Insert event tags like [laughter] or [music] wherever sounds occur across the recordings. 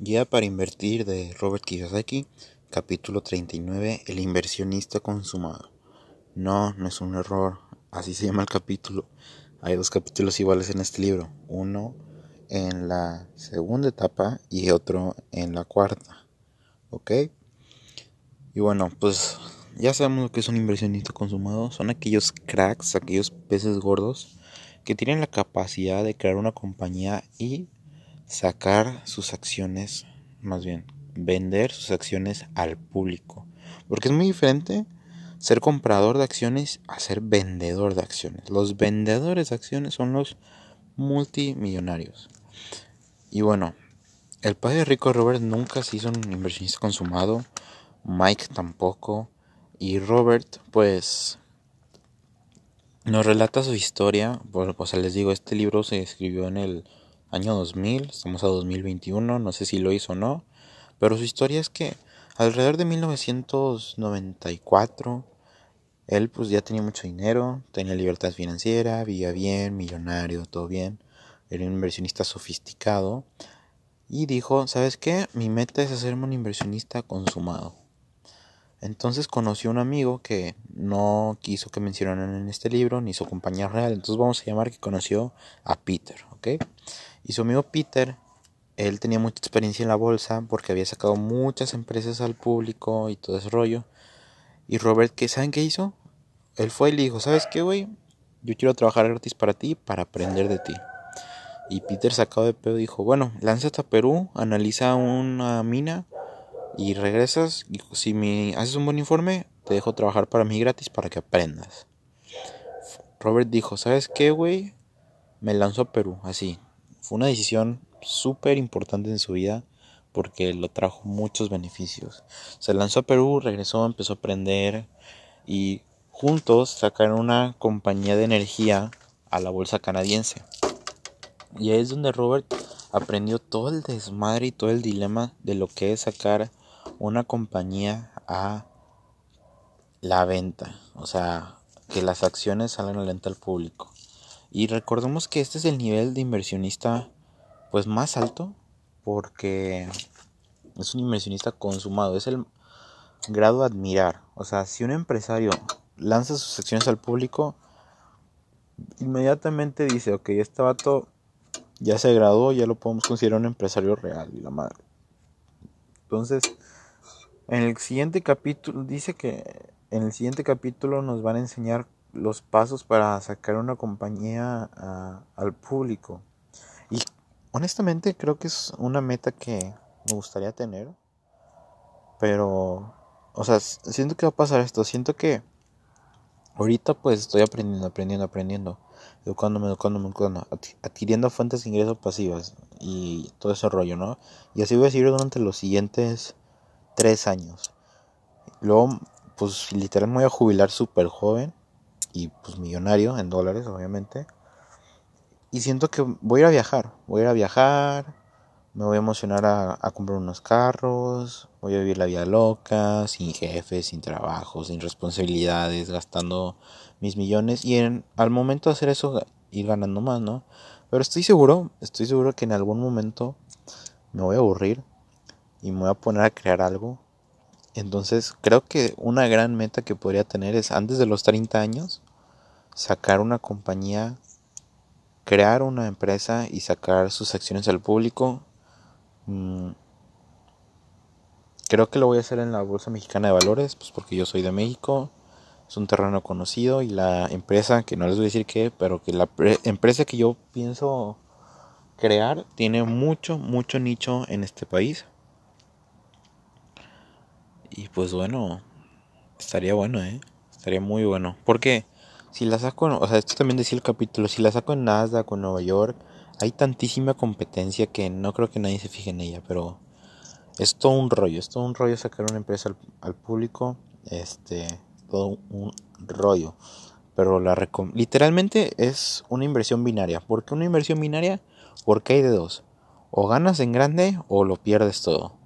Guía para invertir de Robert Kiyosaki, capítulo 39, El inversionista consumado. No, no es un error, así se llama el capítulo. Hay dos capítulos iguales en este libro, uno en la segunda etapa y otro en la cuarta. ¿Ok? Y bueno, pues ya sabemos lo que es un inversionista consumado. Son aquellos cracks, aquellos peces gordos que tienen la capacidad de crear una compañía y sacar sus acciones, más bien, vender sus acciones al público. Porque es muy diferente ser comprador de acciones a ser vendedor de acciones. Los vendedores de acciones son los multimillonarios. Y bueno, el padre rico Robert nunca se hizo un inversionista consumado. Mike tampoco. Y Robert, pues, nos relata su historia. o sea, les digo, este libro se escribió en el año 2000, estamos a 2021, no sé si lo hizo o no, pero su historia es que alrededor de 1994 él pues ya tenía mucho dinero, tenía libertad financiera, vivía bien, millonario, todo bien, era un inversionista sofisticado y dijo, ¿sabes qué? Mi meta es hacerme un inversionista consumado. Entonces conoció un amigo que no quiso que mencionaran en este libro, ni su compañía real. Entonces vamos a llamar que conoció a Peter, ¿ok? Y su amigo Peter, él tenía mucha experiencia en la bolsa porque había sacado muchas empresas al público y todo ese rollo. Y Robert, ¿qué saben qué hizo? Él fue y le dijo, ¿sabes qué, güey? Yo quiero trabajar gratis para ti, para aprender de ti. Y Peter sacado de pedo dijo, bueno, lánzate a Perú, analiza una mina y regresas. Y si me haces un buen informe, te dejo trabajar para mí gratis para que aprendas. Robert dijo, ¿sabes qué, güey? Me lanzó a Perú, así, fue una decisión súper importante en su vida porque lo trajo muchos beneficios. Se lanzó a Perú, regresó, empezó a aprender y juntos sacaron una compañía de energía a la bolsa canadiense. Y ahí es donde Robert aprendió todo el desmadre y todo el dilema de lo que es sacar una compañía a la venta. O sea, que las acciones salgan a la venta al público. Y recordemos que este es el nivel de inversionista pues más alto porque es un inversionista consumado, es el grado a admirar. O sea, si un empresario lanza sus acciones al público, inmediatamente dice, ok, este vato ya se graduó, ya lo podemos considerar un empresario real y la madre. Entonces, en el siguiente capítulo, dice que en el siguiente capítulo nos van a enseñar los pasos para sacar una compañía al público. Y honestamente creo que es una meta que me gustaría tener. Pero, o sea, siento que va a pasar esto. Siento que ahorita pues estoy aprendiendo, aprendiendo, aprendiendo. Educándome, educándome, educándome. Adquiriendo fuentes de ingresos pasivas y todo ese rollo, ¿no? Y así voy a seguir durante los siguientes tres años. Luego, pues literal me voy a jubilar súper joven y pues millonario en dólares, obviamente. Y siento que voy a ir a viajar, voy a ir a viajar, me voy a emocionar a, comprar unos carros, voy a vivir la vida loca, sin jefes, sin trabajo, sin responsabilidades, gastando mis millones y en, al momento de hacer eso ir ganando más, ¿no? Pero estoy seguro, estoy seguro que en algún momento me voy a aburrir y me voy a poner a crear algo entonces creo que una gran meta que podría tener es antes de los 30 años sacar una compañía, crear una empresa y sacar sus acciones al público. Mm, creo que lo voy a hacer en la Bolsa Mexicana de Valores, pues porque yo soy de México, es un terreno conocido y la empresa, que no les voy a decir qué, pero que la empresa que yo pienso crear tiene mucho, mucho nicho en este país. Y pues bueno, estaría bueno, ¿eh? Estaría muy bueno. Porque si la saco, o sea, esto también decía el capítulo, si la saco en Nasdaq o en Nueva York, hay tantísima competencia que no creo que nadie se fije en ella, pero es todo un rollo, es todo un rollo sacar una empresa al, público, este, todo un rollo. Pero la literalmente es una inversión binaria. ¿Por qué una inversión binaria? Porque hay de dos. O ganas en grande o lo pierdes todo.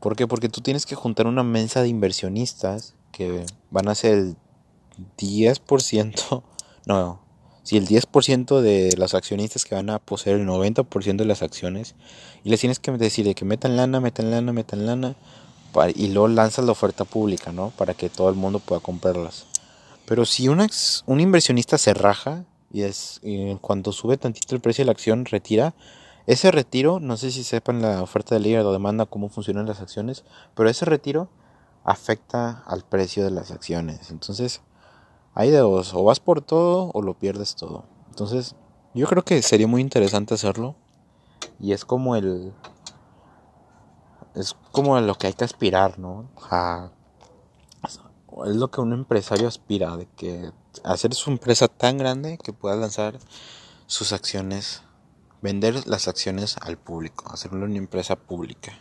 ¿Por qué? Porque tú tienes que juntar una mesa de inversionistas que van a ser el 10%, [laughs] no, si el 10% de los accionistas que van a poseer el 90% de las acciones y les tienes que decir que metan lana, metan lana, metan lana y luego lanzas la oferta pública, ¿no? Para que todo el mundo pueda comprarlas. Pero si un, un inversionista se raja y es cuando sube tantito el precio de la acción retira, ese retiro, no sé si sepan la oferta de ley o demanda cómo funcionan las acciones, pero ese retiro afecta al precio de las acciones. Entonces, hay de dos, o vas por todo o lo pierdes todo. Entonces, yo creo que sería muy interesante hacerlo. Y es como el... Es como lo que hay que aspirar, ¿no? es lo que un empresario aspira, de que hacer su empresa tan grande que pueda lanzar sus acciones, vender las acciones al público, hacerlo una empresa pública.